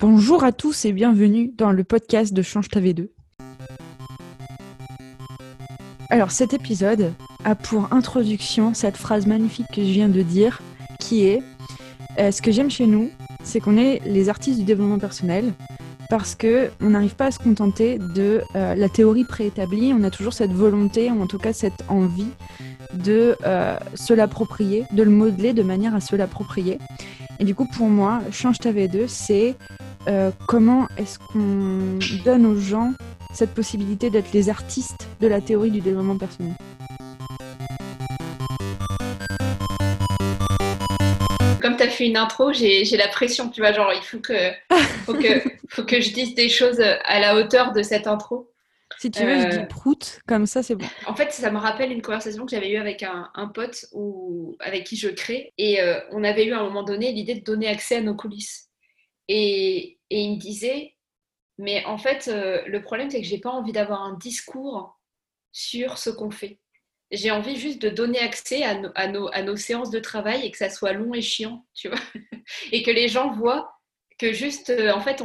Bonjour à tous et bienvenue dans le podcast de Change ta V2. Alors cet épisode a pour introduction cette phrase magnifique que je viens de dire qui est euh, ce que j'aime chez nous, c'est qu'on est les artistes du développement personnel parce que on n'arrive pas à se contenter de euh, la théorie préétablie, on a toujours cette volonté ou en tout cas cette envie de euh, se l'approprier, de le modeler de manière à se l'approprier. Et du coup, pour moi, Change ta V2, c'est euh, comment est-ce qu'on donne aux gens cette possibilité d'être les artistes de la théorie du développement personnel? Comme tu as fait une intro, j'ai la pression, tu vois, genre il faut que, faut, que, faut que je dise des choses à la hauteur de cette intro. Si tu veux, je dis euh, prout, comme ça c'est bon. En fait, ça me rappelle une conversation que j'avais eue avec un, pote avec qui je crée. Et euh, on avait eu à un moment donné l'idée de donner accès à nos coulisses. Et, il me disait, mais en fait, euh, le problème, c'est que j'ai pas envie d'avoir un discours sur ce qu'on fait. J'ai envie juste de donner accès à, nos, séances de travail et que ça soit long et chiant, tu vois. et que les gens voient que juste, euh, en fait,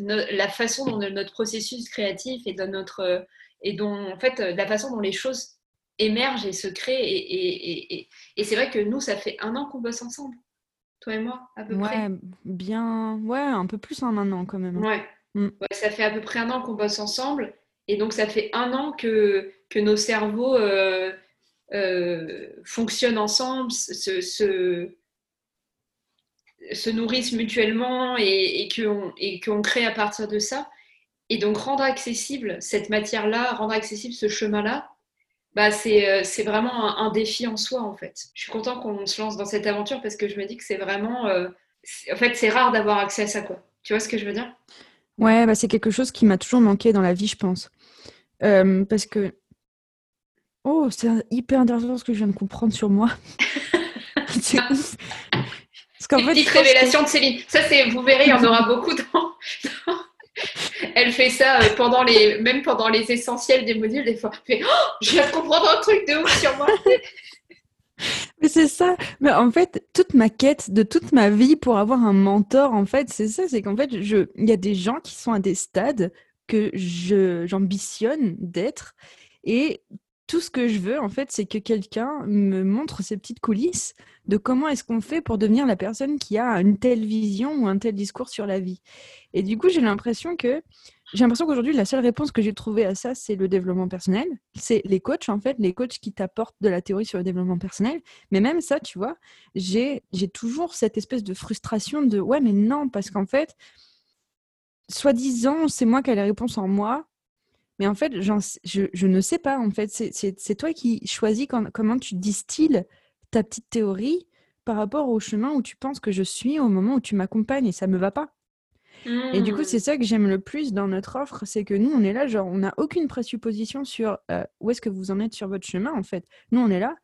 la façon dont notre processus créatif et, notre, et dont, en fait, la façon dont les choses émergent et se créent. Et c'est vrai que nous, ça fait un an qu'on bosse ensemble toi et moi, à peu ouais, près bien, ouais, un peu plus en un an quand même. Mm. Ouais. ça fait à peu près un an qu'on bosse ensemble. Et donc, ça fait un an que, que nos cerveaux euh, euh, fonctionnent ensemble, se, se, se, nourrissent mutuellement et, et qu'on crée à partir de ça. Et donc, rendre accessible cette matière-là, rendre accessible ce chemin-là, bah, euh, c'est vraiment un, défi en soi, en fait. Je suis content qu'on se lance dans cette aventure parce que je me dis que c'est vraiment. Euh, en fait, c'est rare d'avoir accès à ça, quoi. Tu vois ce que je veux dire? Ouais, bah, c'est quelque chose qui m'a toujours manqué dans la vie, je pense. Euh, parce que. Oh, c'est hyper intéressant ce que je viens de comprendre sur moi. c'est Petite révélation de Céline. Ça, c'est, vous verrez, il y en aura beaucoup dans, elle fait ça euh, même pendant les essentiels des modules, des fois. Elle fait, oh, je viens de comprendre un truc de ouf sur moi. Mais c'est ça. Mais en fait, toute ma quête de toute ma vie pour avoir un mentor, en fait, c'est ça. C'est qu'en fait, il y a des gens qui sont à des stades que j'ambitionne d'être. Et tout ce que je veux, en fait, c'est que quelqu'un me montre ces petites coulisses de comment est-ce qu'on fait pour devenir la personne qui a une telle vision ou un tel discours sur la vie. Et du coup, j'ai l'impression que j'ai l'impression qu'aujourd'hui, la seule réponse que j'ai trouvée à ça, c'est le développement personnel. C'est les coachs, en fait, les coachs qui t'apportent de la théorie sur le développement personnel. Mais même ça, tu vois, j'ai toujours cette espèce de frustration de ouais, mais non, parce qu'en fait, soi-disant, c'est moi qui ai les réponses en moi, mais en fait, je, je, ne sais pas. En fait, c'est toi qui choisis comment tu distilles ta petite théorie par rapport au chemin où tu penses que je suis au moment où tu m'accompagnes et ça me va pas. Et du coup, c'est mmh. ça que j'aime le plus dans notre offre, c'est que nous, on est là, genre, on n'a aucune présupposition sur euh, où est-ce que vous en êtes sur votre chemin, en fait. Nous, on est là,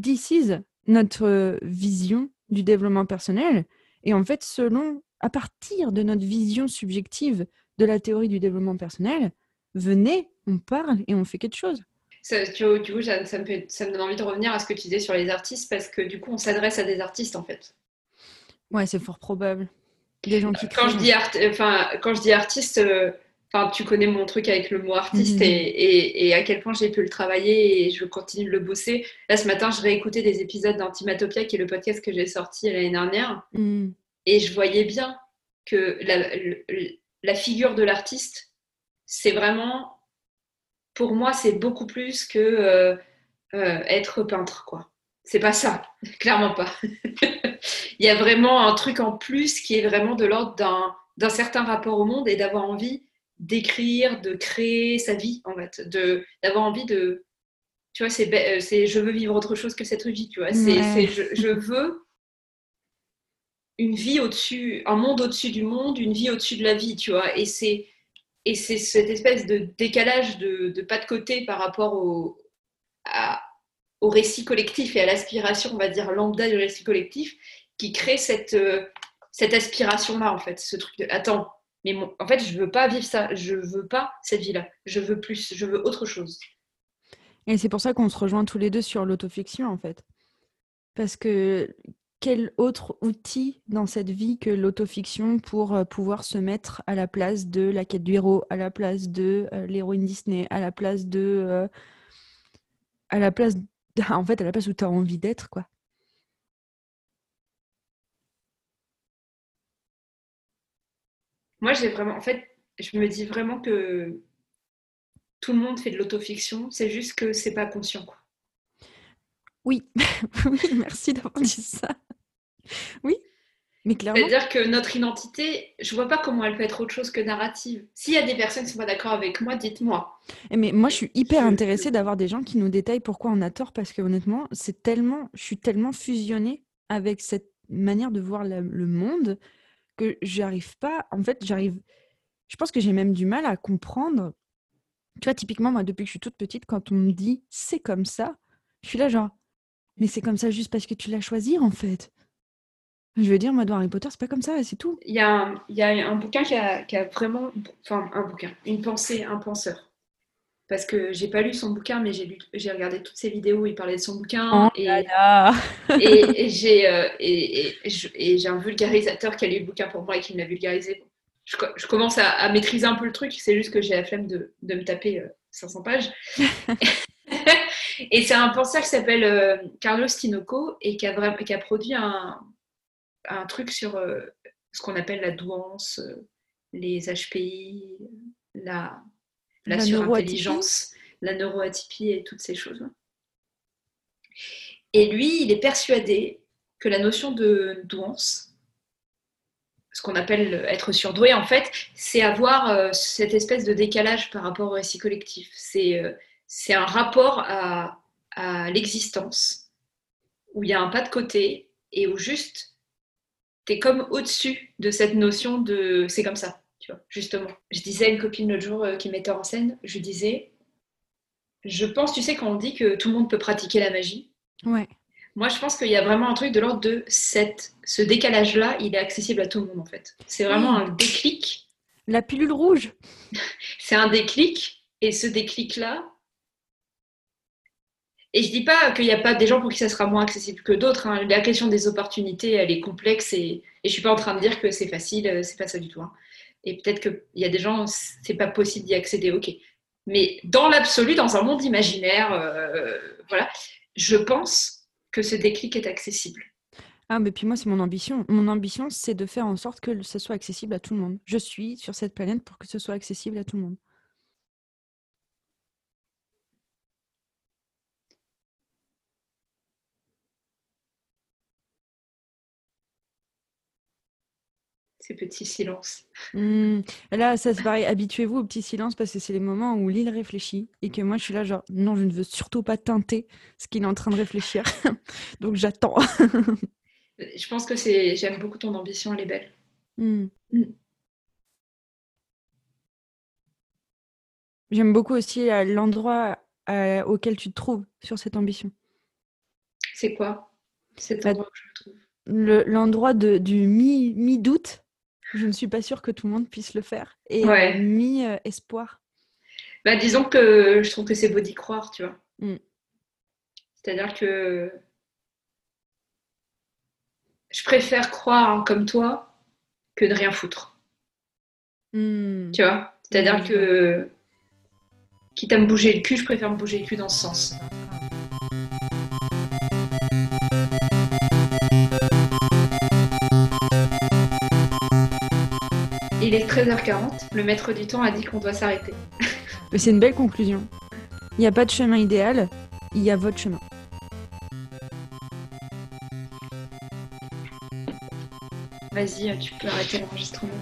this is notre vision du développement personnel. Et en fait, selon, à partir de notre vision subjective de la théorie du développement personnel, venez, on parle et on fait quelque chose. Ça, du coup, ça, me ça me donne envie de revenir à ce que tu disais sur les artistes parce que du coup, on s'adresse à des artistes en fait. Ouais, c'est fort probable. Des gens qui quand je dis art... enfin, quand je dis artiste, euh, enfin, tu connais mon truc avec le mot artiste mhm. et, et, à quel point j'ai pu le travailler et je continue de le bosser. Là, ce matin, je réécoutais des épisodes d'Antimatopia, qui est le podcast que j'ai sorti l'année dernière, mhm. et je voyais bien que la, la figure de l'artiste c'est vraiment, pour moi, c'est beaucoup plus que euh, euh, être peintre, quoi. C'est pas ça, clairement pas. Il y a vraiment un truc en plus qui est vraiment de l'ordre d'un certain rapport au monde et d'avoir envie d'écrire, de créer sa vie, en fait, d'avoir envie de, tu vois, c'est, c'est je veux vivre autre chose que cette vie, tu vois. C'est, je, je, veux une vie au-dessus, un monde au-dessus du monde, une vie au-dessus de la vie, tu vois. Et c'est et c'est cette espèce de décalage de, pas de côté par rapport au, récit collectif et à l'aspiration, on va dire, lambda du récit collectif, qui crée cette, euh, cette aspiration-là, en fait. Ce truc de attends, mais en fait, je veux pas vivre ça, je veux pas cette vie-là, je veux plus, je veux autre chose. Et c'est pour ça qu'on se rejoint tous les deux sur l'autofiction, en fait. Parce que quel autre outil dans cette vie que l'autofiction pour euh, pouvoir se mettre à la place de la quête du héros, à la place de euh, l'héroïne Disney, à la place de. Euh, la place. En fait, à la place où tu as envie d'être, quoi. Moi, j'ai vraiment. En fait, je me dis vraiment que tout le monde fait de l'autofiction, c'est juste que c'est pas conscient, quoi. Oui, oui, merci d'avoir dit ça. Oui, mais clairement. C'est-à-dire que notre identité, je vois pas comment elle peut être autre chose que narrative. S'il y a des personnes qui sont pas d'accord avec moi, dites-moi. Eh, mais moi, je suis hyper intéressée d'avoir des gens qui nous détaillent pourquoi on a tort, parce que honnêtement, c'est tellement, je suis tellement fusionnée avec cette manière de voir le monde que j'arrive pas. En fait, j'arrive. Je pense que j'ai même du mal à comprendre. Tu vois, typiquement, moi, depuis que je suis toute petite, quand on me dit c'est comme ça, je suis là genre mais c'est comme ça juste parce que tu l'as choisi, en fait. Je veux dire, moi, dans Harry Potter, c'est pas comme ça, c'est tout. Il y, a un, il y a un bouquin qui a, qui a, vraiment. Enfin, un bouquin, une pensée, un penseur. Parce que j'ai pas lu son bouquin, mais j'ai, regardé toutes ses vidéos où il parlait de son bouquin. Oh et, là là. et, et, j'ai, euh, et, et, j'ai un vulgarisateur qui a lu le bouquin pour moi et qui me l'a vulgarisé. Je, je commence à, à, maîtriser un peu le truc, c'est juste que j'ai la flemme de, de me taper euh, 500 pages. Et c'est un penseur qui s'appelle euh, Carlos Tinoco et qui a, qui a produit un, un, truc sur euh, ce qu'on appelle la douance, euh, les HPI, la, la, la surintelligence, la neuroatypie et toutes ces choses. Et lui, il est persuadé que la notion de douance, ce qu'on appelle être surdoué, en fait, c'est avoir cette espèce de décalage par rapport au récit collectif. C'est c'est un rapport à, l'existence où il y a un pas de côté et où juste tu es comme au-dessus de cette notion de c'est comme ça, tu vois, justement. Je disais à une copine l'autre jour euh, qui mettait en scène, je disais, je pense, tu sais, quand on dit que tout le monde peut pratiquer la magie, ouais. moi je pense qu'il y a vraiment un truc de l'ordre de cette, ce décalage-là, il est accessible à tout le monde en fait. C'est vraiment un déclic. La pilule rouge. c'est un déclic et ce déclic-là, et je dis pas qu'il n'y a pas des gens pour qui ça sera moins accessible que d'autres. Hein. La question des opportunités, elle est complexe et, et je suis pas en train de dire que c'est facile, euh, c'est pas ça du tout. Hein. Et peut-être qu'il y a des gens, c'est pas possible d'y accéder, ok. Mais dans l'absolu, dans un monde imaginaire, euh, voilà, je pense que ce déclic est accessible. Ah, mais puis moi, c'est mon ambition. Mon ambition, c'est de faire en sorte que ce soit accessible à tout le monde. Je suis sur cette planète pour que ce soit accessible à tout le monde. Ces petits silences. Mmh. Là, ça se pareil. Habituez-vous aux petits silences parce que c'est les moments où l'île réfléchit et que moi, je suis là, genre, non, je ne veux surtout pas teinter ce qu'il est en train de réfléchir. Donc, j'attends. je pense que c'est. J'aime beaucoup ton ambition, elle est belle. Mmh. Mmh. J'aime beaucoup aussi l'endroit auquel tu te trouves sur cette ambition. C'est quoi? Cet endroit où je me trouve? L'endroit du mi-doute je ne suis pas sûre que tout le monde puisse le faire. Et ouais. mis euh, espoir. Bah, disons que je trouve que c'est beau d'y croire, tu vois. Mm. C'est-à-dire que je préfère croire comme toi que de rien foutre. Mm. Tu vois? C'est-à-dire mm. que quitte à me bouger le cul, je préfère me bouger le cul dans ce sens. Il est 13h40, le maître du temps a dit qu'on doit s'arrêter. Mais c'est une belle conclusion. Il n'y a pas de chemin idéal, il y a votre chemin. Vas-y, tu peux arrêter l'enregistrement.